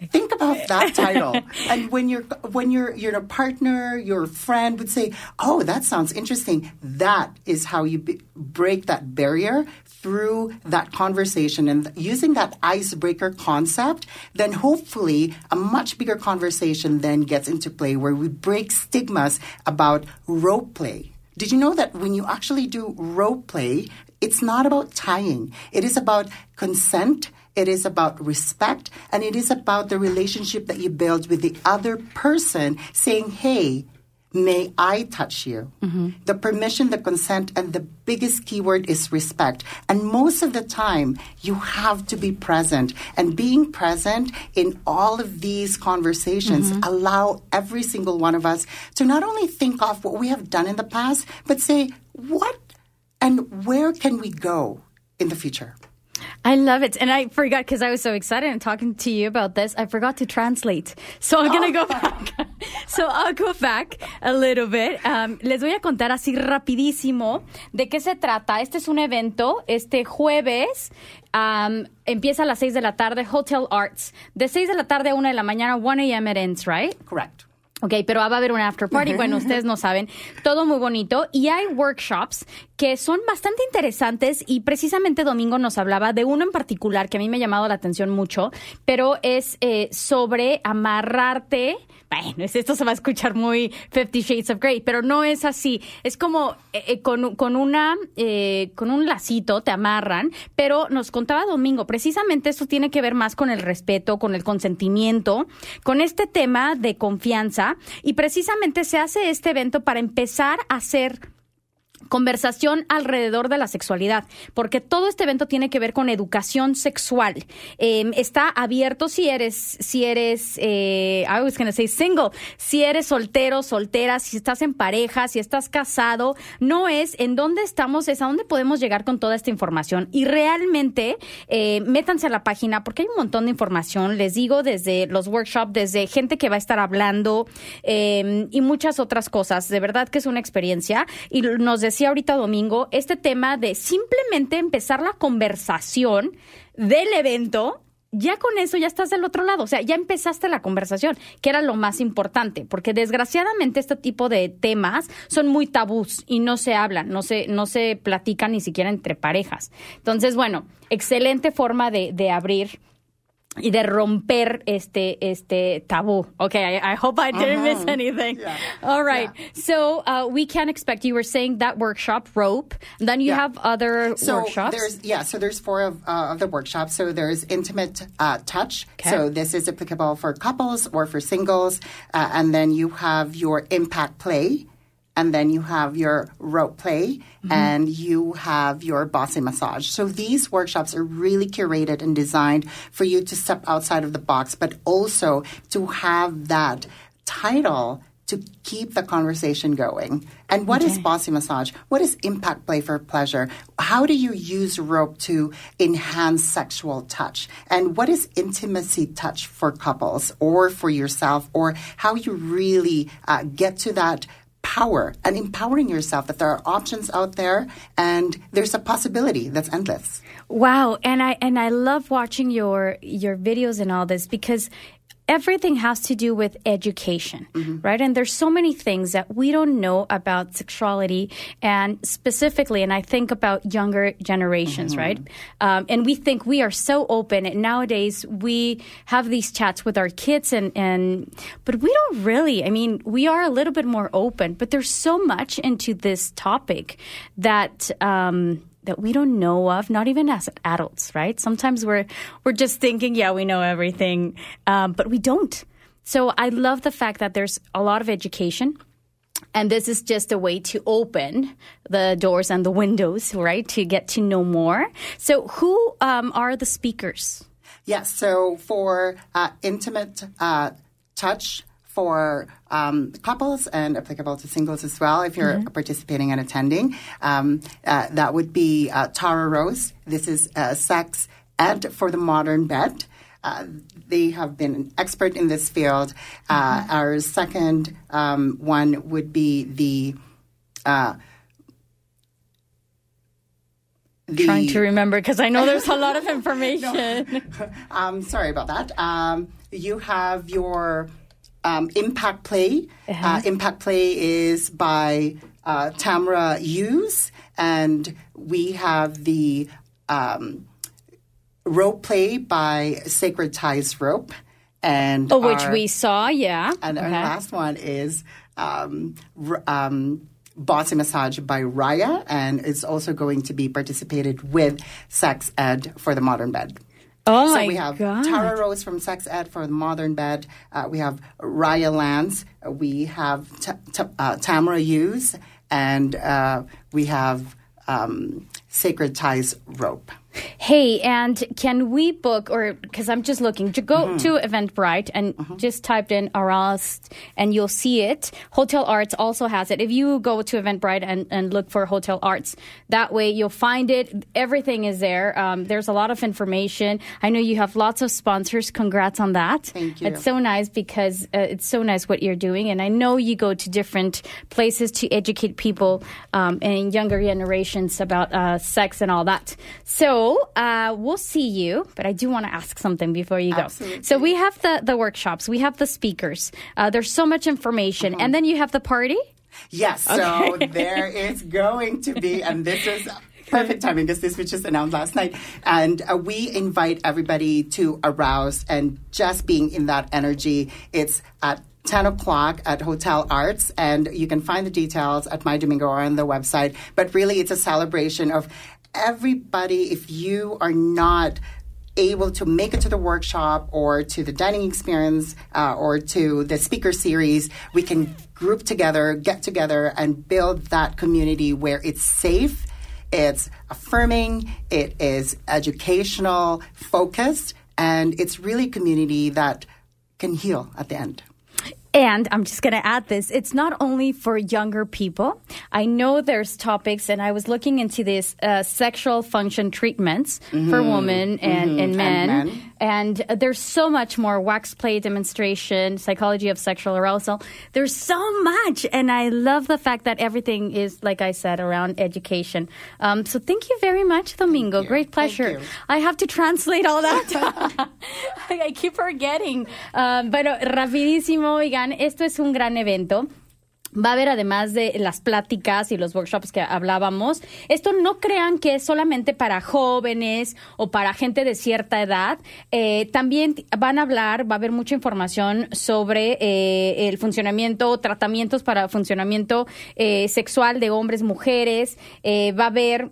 Think about that title. <laughs> and when you're when you're you're a partner, your friend would say, "Oh, that sounds interesting." That is how you be, break that barrier through that conversation and using that icebreaker concept. Then hopefully a much bigger conversation then gets into play where we break stigmas about rope play. Did you know that when you actually do rope play, it's not about tying. It is about consent. It is about respect and it is about the relationship that you build with the other person saying, Hey, may I touch you? Mm-hmm. The permission, the consent, and the biggest keyword is respect. And most of the time, you have to be present. And being present in all of these conversations mm-hmm. allow every single one of us to not only think of what we have done in the past, but say, what and where can we go in the future? I love it. And I forgot because I was so excited and talking to you about this, I forgot to translate. So I'm going to go back. <laughs> so I'll go back a little bit. Um, les voy a contar así rapidísimo de qué se trata. Este es un evento este jueves Um, empieza a las 6 de la tarde, Hotel Arts. De 6 de la tarde a 1 de la mañana, 1 a.m. it ends, right? Correct. Ok, pero va a haber un after party. Bueno, ustedes no saben. Todo muy bonito. Y hay workshops que son bastante interesantes y precisamente Domingo nos hablaba de uno en particular que a mí me ha llamado la atención mucho, pero es eh, sobre amarrarte. Bueno, es- esto se va a escuchar muy Fifty Shades of Grey, pero no es así. Es como eh, eh, con, con una eh, con un lacito te amarran, pero nos contaba Domingo, precisamente esto tiene que ver más con el respeto, con el consentimiento, con este tema de confianza y precisamente se hace este evento para empezar a hacer conversación alrededor de la sexualidad, porque todo este evento tiene que ver con educación sexual. Eh, está abierto si eres, si eres, eh, I was gonna say single, si eres soltero, soltera, si estás en pareja, si estás casado, no es en dónde estamos, es a dónde podemos llegar con toda esta información. Y realmente, eh, métanse a la página porque hay un montón de información, les digo, desde los workshops, desde gente que va a estar hablando eh, y muchas otras cosas. De verdad que es una experiencia. Y nos decía ahorita Domingo, este tema de simplemente empezar la conversación del evento. Ya con eso ya estás del otro lado, o sea, ya empezaste la conversación, que era lo más importante, porque desgraciadamente este tipo de temas son muy tabús y no se hablan, no se, no se platican ni siquiera entre parejas. Entonces, bueno, excelente forma de, de abrir y de romper este este tabú. Okay, I, I hope I didn't miss anything. Yeah. All right. So uh, we can expect. You were saying that workshop rope. And then you Yeah. have other So workshops. there's yeah, so there's four of, uh, of the workshops. So there's intimate uh, touch. Okay. So this is applicable for couples or for singles, uh, and then you have your impact play, and then you have your rope play, and you have your bossy massage. So these workshops are really curated and designed for you to step outside of the box, but also to have that title to keep the conversation going. And what is bossy massage? What is impact play for pleasure? How do you use rope to enhance sexual touch? And what is intimacy touch for couples or for yourself? Or how you really uh, get to that power and empowering yourself that there are options out there and there's a possibility that's endless. Wow, and I and I love watching your your videos and all this because everything has to do with education, right? And there's so many things that we don't know about sexuality and specifically and I think about younger generations, right? Um, and we think we are so open and nowadays we have these chats with our kids and and but we don't really. I mean, we are a little bit more open, but there's so much into this topic that um that we don't know of, not even as adults, right? Sometimes we're we're just thinking, yeah, we know everything, um, but we don't. So I love the fact that there's a lot of education. And this is just a way to open the doors and the windows, right? To get to know more. So, who um, are the speakers? Yes. So for uh, intimate uh, touch for um, couples and applicable to singles as well, if you're participating and attending, um, uh, that would be uh, Tara Rose. This is uh, sex ed for the modern bed. Uh, they have been an expert in this field. Uh, Our second um, one would be the uh, the Trying to remember because I know there's a lot of <laughs> information. <laughs> um, sorry about that. Um, you have your um, Impact Play. uh Impact Play is by uh, Tamara Hughes, and we have the um, Rope Play by Sacred Ties Rope. And Oh, which our- we saw, yeah. and our last one is um, r- um, Bossy Massage by Raya, and it's also going to be participated with Sex Ed for the Modern Bed. Oh so we have God. Tara Rose from Sex Ed for the Modern Bed. Uh, we have Raya Lance. We have t- t- uh, Tamara Hughes, and uh, we have um, Sacred Ties Rope. Hey, and can we book, or because I'm just looking, to go Mm-hmm. to Eventbrite and just typed in Arast and you'll see it. Hotel Arts also has it. If you go to Eventbrite and, and look for Hotel Arts, that way you'll find it. Everything is there. Um, there's a lot of information. I know you have lots of sponsors. Congrats on that. Thank you. It's so nice because uh, it's so nice what you're doing. And I know you go to different places to educate people um, and younger generations about uh, sex and all that. So, So uh, we'll see you, but I do want to ask something before you go. Absolutely. So we have the, the workshops, we have the speakers. Uh, there's so much information. Uh-huh. And then you have the party. Yes, so <laughs> there is going to be, and this is perfect timing because this was just announced last night. And uh, we invite everybody to arouse and just being in that energy. It's at 10 o'clock at Hotel Arts, and you can find the details at My Domingo or on the website. But really, it's a celebration of everybody. If you are not able to make it to the workshop or to the dining experience uh, or to the speaker series, we can group together, get together, and build that community where it's safe, it's affirming, it is educational, focused, and it's really community that can heal at the end. And I'm just going to add this it's not only for younger people. I know there's topics, and I was looking into this uh, sexual function treatments for women and, and men. Mm-hmm. men. And uh, there's so much more wax play demonstration, psychology of sexual arousal. There's so much. And I love the fact that everything is, like I said, around education. Um, so thank you very much, Domingo. Great pleasure. you. I have to translate all that. <laughs> I keep forgetting. Um, pero rapidísimo, oigan, esto es un gran evento. Va a haber además de las pláticas y los workshops que hablábamos, esto no crean que es solamente para jóvenes o para gente de cierta edad. Eh, también van a hablar, va a haber mucha información sobre eh, el funcionamiento, tratamientos para funcionamiento eh, sexual de hombres, mujeres. Eh, va a haber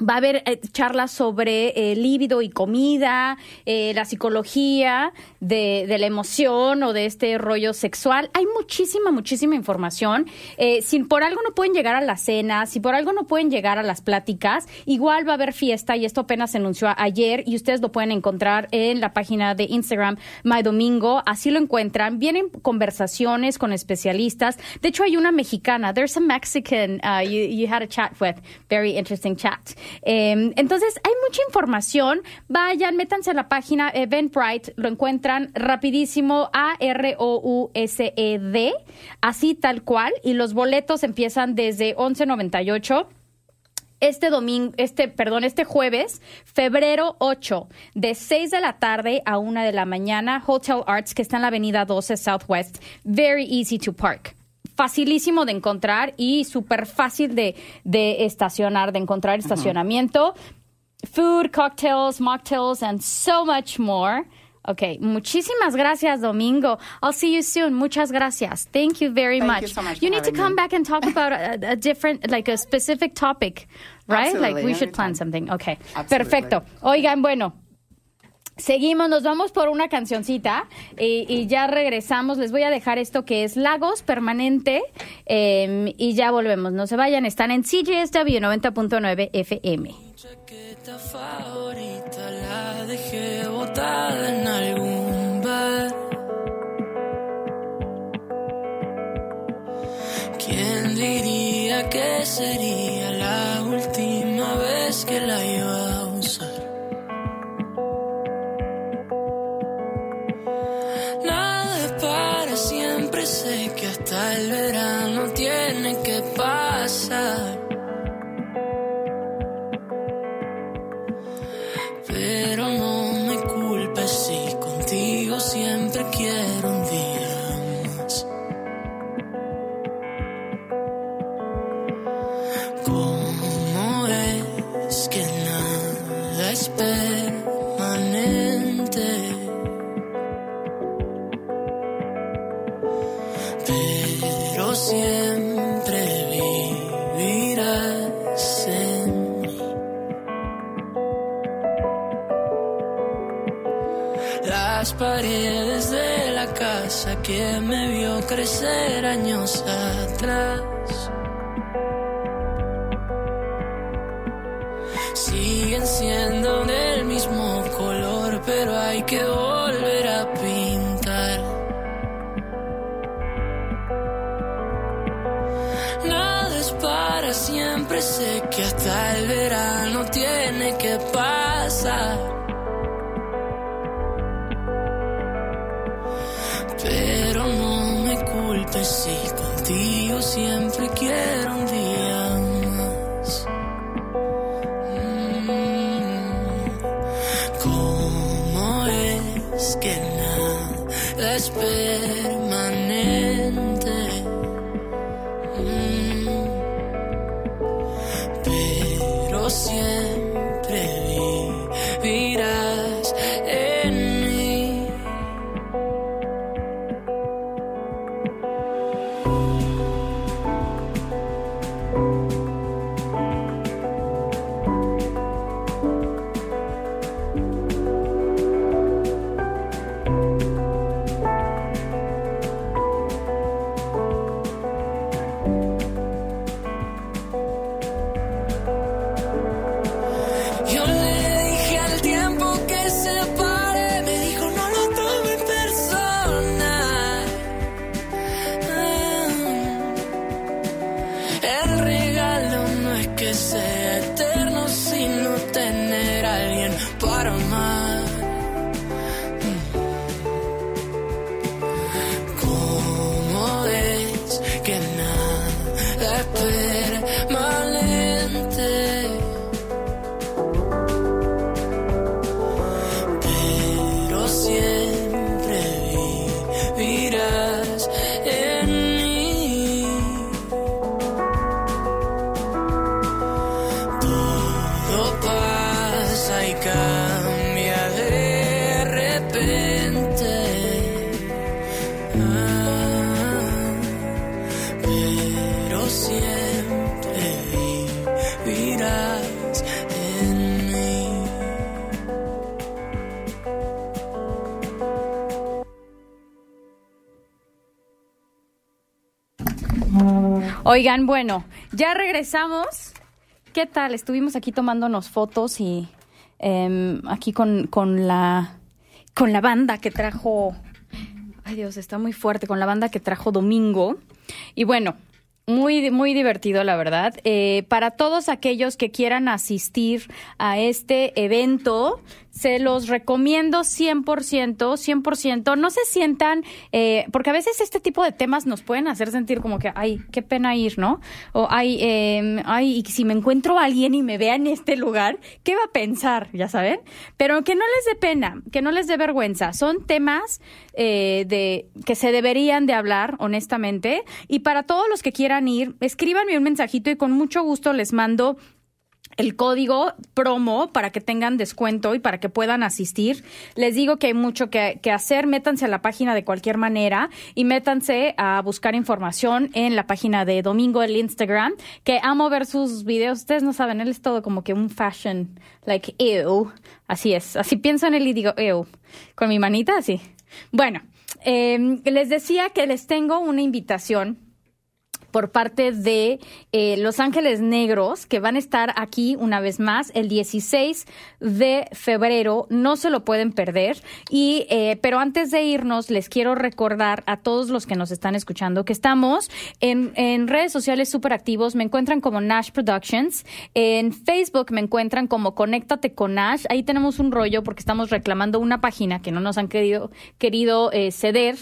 Va a haber eh, charlas sobre eh, y comida, eh, la psicología de, la emoción o de este rollo sexual. Hay muchísima, muchísima información. Eh, si por algo no pueden llegar a la cena, si por algo no pueden llegar a las pláticas, igual va a haber fiesta y esto apenas se anunció ayer y ustedes lo pueden encontrar en la página de Instagram My Domingo. Así lo encuentran. Vienen conversaciones con especialistas. De hecho, hay una mexicana. There's a Mexican uh, you, you had a chat with. Very interesting chat. Eh, entonces, hay mucha información. Vayan, métanse a la página Eventbrite, lo encuentran rapidísimo, A-R-O-U-S-E-D, así tal cual, y los boletos empiezan desde 11.98 este domingo, este, perdón, este jueves, febrero 8, de 6 de la tarde a 1 de la mañana, Hotel Arts, que está en la avenida 12 Southwest, very easy to park. Facilísimo de encontrar y súper fácil de, de estacionar, de encontrar estacionamiento. Food, cocktails, mocktails, and so much more. Okay, muchísimas gracias, Domingo. I'll see you soon. Muchas gracias. Thank you very Thank much. you so much You need to come me. back and talk about a, a different, like a specific topic, right? like we should plan something. Okay, Absolutely. perfecto. Oigan, bueno. Seguimos, nos vamos por una cancioncita y, y ya regresamos. Les voy a dejar esto que es Lagos Permanente eh, y ya volvemos. No se vayan, están en CJSW 90.9 FM. chaqueta favorita la dejé botada en algún bar. ¿Quién diría que sería la última vez que la iba a usar? Siempre, que hasta el verano tiene que pasar. Crecer años atrás. Oigan, bueno, ya regresamos. ¿Qué tal? Estuvimos aquí tomándonos fotos y em, aquí con, con la con la banda que trajo. Ay Dios, está muy fuerte con la banda que trajo Domingo. Y bueno, muy, muy divertido, la verdad. Eh, para todos aquellos que quieran asistir a este evento, se los recomiendo 100%, 100%. No se sientan, eh, porque a veces este tipo de temas nos pueden hacer sentir como que, ay, qué pena ir, ¿no? O, ay, eh, ay, y si me encuentro a alguien y me vea en este lugar, ¿qué va a pensar? Ya saben. Pero que no les dé pena, que no les dé vergüenza. Son temas eh, de que se deberían de hablar, honestamente. Y para todos los que quieran ir, escríbanme un mensajito y con mucho gusto les mando el código promo para que tengan descuento y para que puedan asistir. Les digo que hay mucho que, que, hacer. Métanse a la página de cualquier manera y métanse a buscar información en la página de Domingo el Instagram, que amo ver sus videos. Ustedes no saben, él es todo como que un fashion, like, ew. Así es. Así pienso en él y digo, ew. Con mi manita, así. Bueno, eh, les decía que les tengo una invitación por parte de eh, Los Ángeles Negros, que van a estar aquí una vez más el 16 de febrero. No se lo pueden perder. Y, eh, pero antes de irnos, les quiero recordar a todos los que nos están escuchando que estamos en, en redes sociales súper activos. Me encuentran como Nash Productions. En Facebook me encuentran como Conéctate con Nash. Ahí tenemos un rollo porque estamos reclamando una página que no nos han querido, querido eh, ceder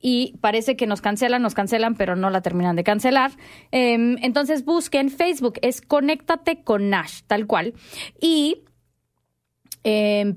y parece que nos cancelan, nos cancelan, pero no la terminan de cancelar. Eh, entonces busquen Facebook, es Conéctate con Nash, tal cual. Y eh,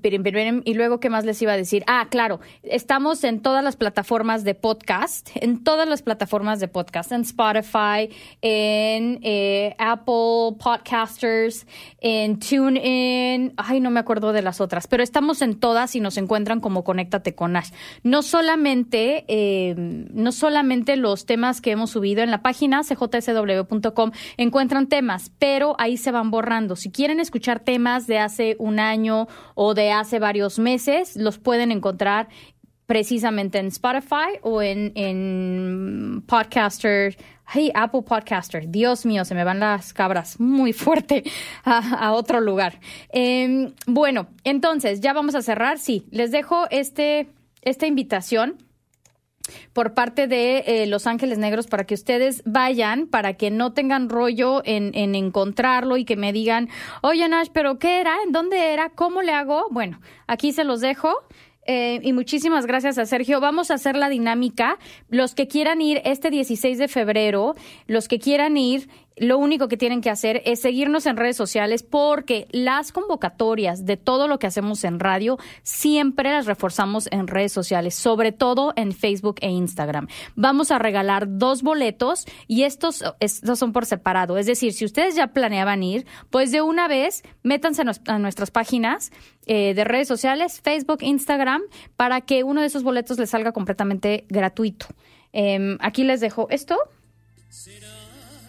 y luego, ¿qué más les iba a decir? Ah, claro, estamos en todas las plataformas de podcast, en todas las plataformas de podcast, en Spotify, en eh, Apple Podcasters, en TuneIn, ay, no me acuerdo de las otras, pero estamos en todas y nos encuentran como Conéctate con Nash. No solamente, eh, no solamente los temas que hemos subido en la página cjsw.com encuentran temas, pero ahí se van borrando. Si quieren escuchar temas de hace un año, o de hace varios meses, los pueden encontrar precisamente en Spotify o en, en Podcaster. Hey, Apple Podcaster. Dios mío, se me van las cabras muy fuerte a, otro lugar. Eh, bueno, entonces, ya vamos a cerrar. Sí, les dejo este, esta invitación por parte de eh, Los Ángeles Negros para que ustedes vayan, para que no tengan rollo en, en, encontrarlo y que me digan, oye Nash, pero ¿qué era? ¿En dónde era? ¿Cómo le hago? Bueno, aquí se los dejo. Eh, y muchísimas gracias a Sergio. Vamos a hacer la dinámica. Los que quieran ir este 16 de febrero, los que quieran ir, lo único que tienen que hacer es seguirnos en redes sociales porque las convocatorias de todo lo que hacemos en radio siempre las reforzamos en redes sociales, sobre todo en Facebook e Instagram. Vamos a regalar dos boletos y estos, son por separado. Es decir, si ustedes ya planeaban ir, pues de una vez métanse a nuestras páginas eh, de redes sociales, Facebook, Instagram, para que uno de esos boletos les salga completamente gratuito. Em, aquí les dejo esto.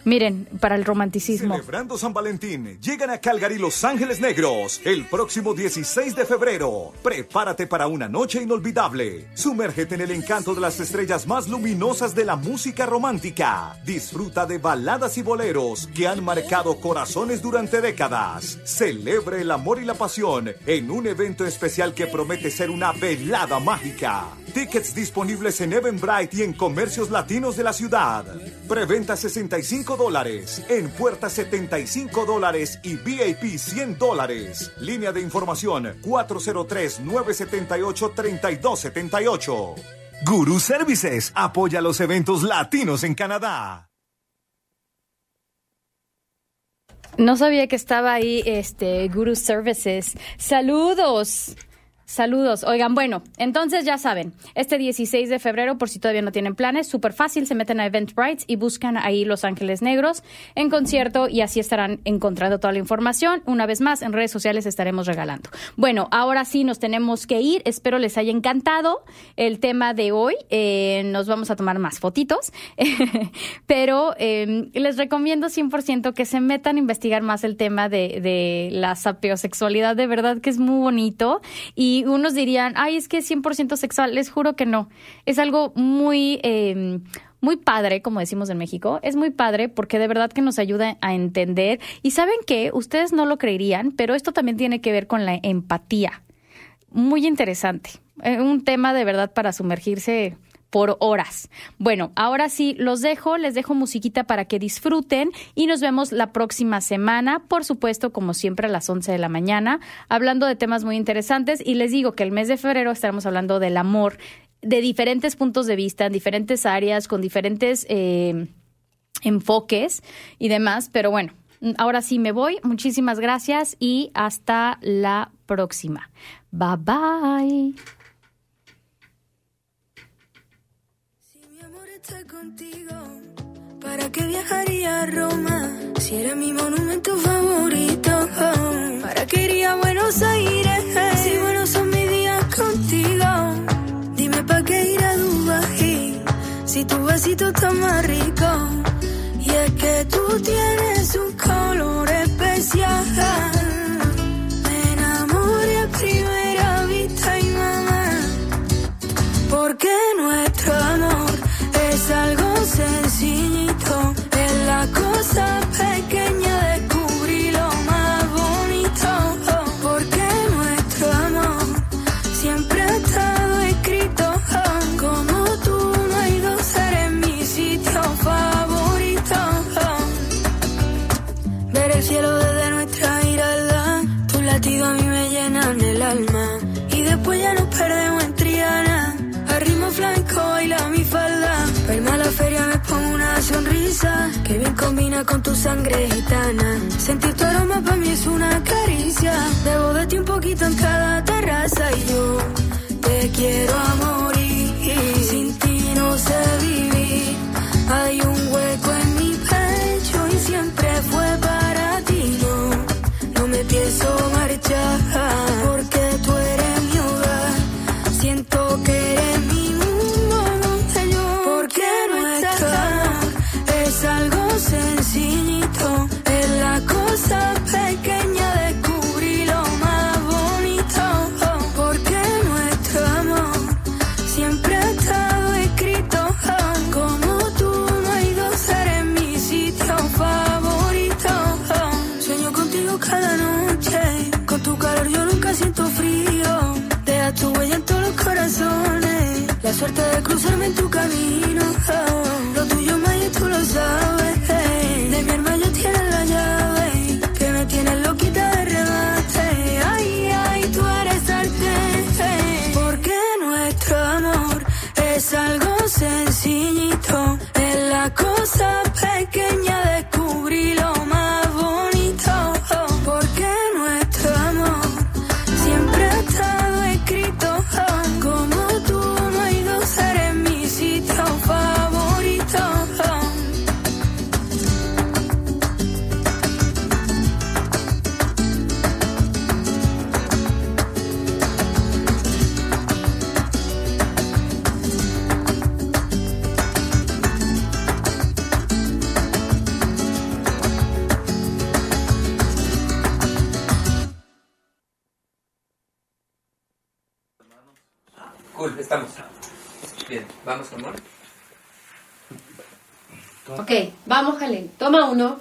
Miren, para el romanticismo. Celebrando San Valentín, llegan a Calgary Los Ángeles Negros el próximo 16 de febrero. Prepárate para una noche inolvidable. Sumérgete en el encanto de las estrellas más luminosas de la música romántica. Disfruta de baladas y boleros que han marcado corazones durante décadas. Celebre el amor y la pasión en un evento especial que promete ser una velada mágica. Tickets disponibles en Eventbrite y en comercios latinos de la ciudad. Preventa 65 dólares, en puerta 75 dólares y VIP 100 dólares. Línea de información 403-978-3278. Guru Services apoya los eventos latinos en Canadá. No sabía que estaba ahí este Guru Services. Saludos. Saludos. Oigan, bueno, entonces ya saben, este 16 de febrero, por si todavía no tienen planes, súper fácil, se meten a Eventbrite y buscan ahí Los Ángeles Negros en concierto y así estarán encontrando toda la información. Una vez más, en redes sociales estaremos regalando. Bueno, ahora sí nos tenemos que ir. Espero les haya encantado el tema de hoy. Eh, nos vamos a tomar más fotitos, <laughs> pero eh, les recomiendo 100% que se metan a investigar más el tema de, de la sapiosexualidad. De verdad que es muy bonito y unos dirían, ay, es que es 100% sexual. Les juro que no. Es algo muy... Em, muy padre, como decimos en México, es muy padre porque de verdad que nos ayuda a entender. Y saben que ustedes no lo creerían, pero esto también tiene que ver con la empatía. Muy interesante. Eh, un tema de verdad para sumergirse por horas. Bueno, ahora sí, los dejo, les dejo musiquita para que disfruten y nos vemos la próxima semana, por supuesto, como siempre a las 11 de la mañana, hablando de temas muy interesantes y les digo que el mes de febrero estaremos hablando del amor de diferentes puntos de vista, en diferentes áreas, con diferentes eh, enfoques y demás, pero bueno. Ahora sí me voy. Muchísimas gracias y hasta la próxima. Bye bye. Contigo. ¿Para qué viajaría a Roma si era mi monumento favorito? ¿Para qué iría a Buenos Aires si buenos son mis días contigo? Dime para qué ir a Dubai si tu besito está más rico. Y es que tú tienes un color especial. La con tu sangre gitana. Sentir tu aroma para mí es una caricia. Debo de ti un poquito en cada terraza y yo te quiero algo on a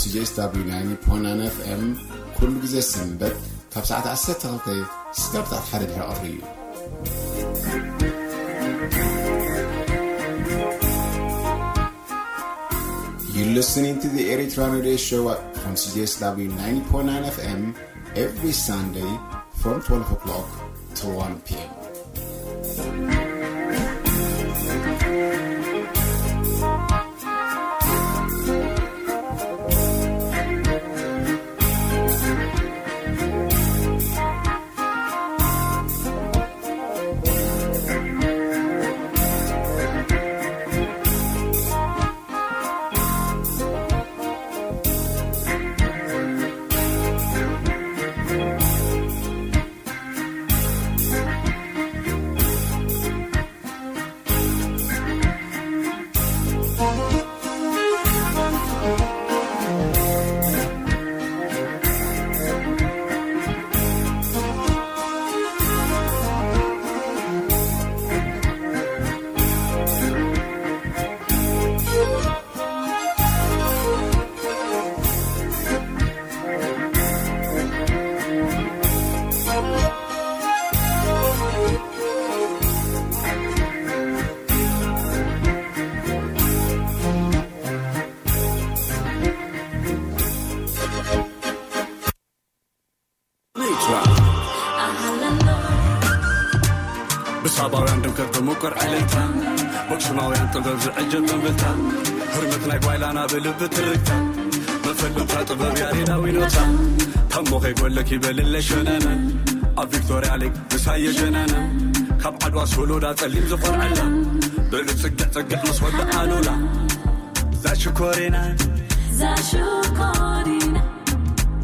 ካብ ሲጄስዳብዩ 90 ኤፍኤም ኩሉ ግዜ ሰንበት ካብ ሰዓት 12 ስጋብ ሰዓት ሓደ ድሕሪ ቀትሪ እዩ You're listening to the Eritrean Radio Show from CJSW 90.9 FM every Sunday from 12 o'clock to 1 p.m. ድምቀት ብምቁር ዕልልታ በአክሱማውያን ጥበብ ዝዕጀብ በንብልታ ህርመት ናይ ጓይላና ብልቢ ትርግታ መፈለምታ ጥበብ ያሬዳዊ ኖታ ታሞ ከይጎለክ ይበልለ ሸነነ ኣብ ቪክቶርያ ሊግ ምሳየ ጀነነ ካብ ዓድዋ ስሉዳ ጸሊም ዝቆርዐላ ብዕሊ ጽግዕ ጽግዕ ምስ ወዲ ኣሉላ ዛሽኮሪና Zashukorina,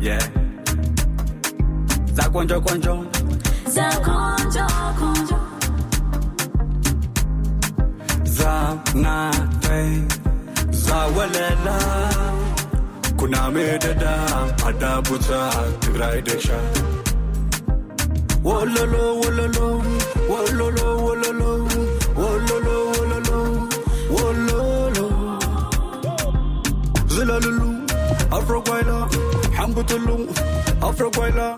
የ ዛ ቆንጆ ቆንጆ Zakonjo Konjo, ዛ naatee zaawwalala kunaamee dadaa ada butaa Tigraay deeshaa. wololo, wololo, wololo, wololo, wololo, wololo. wololoo zilalulu afro gwaylaa hambutulu afro gwaylaa.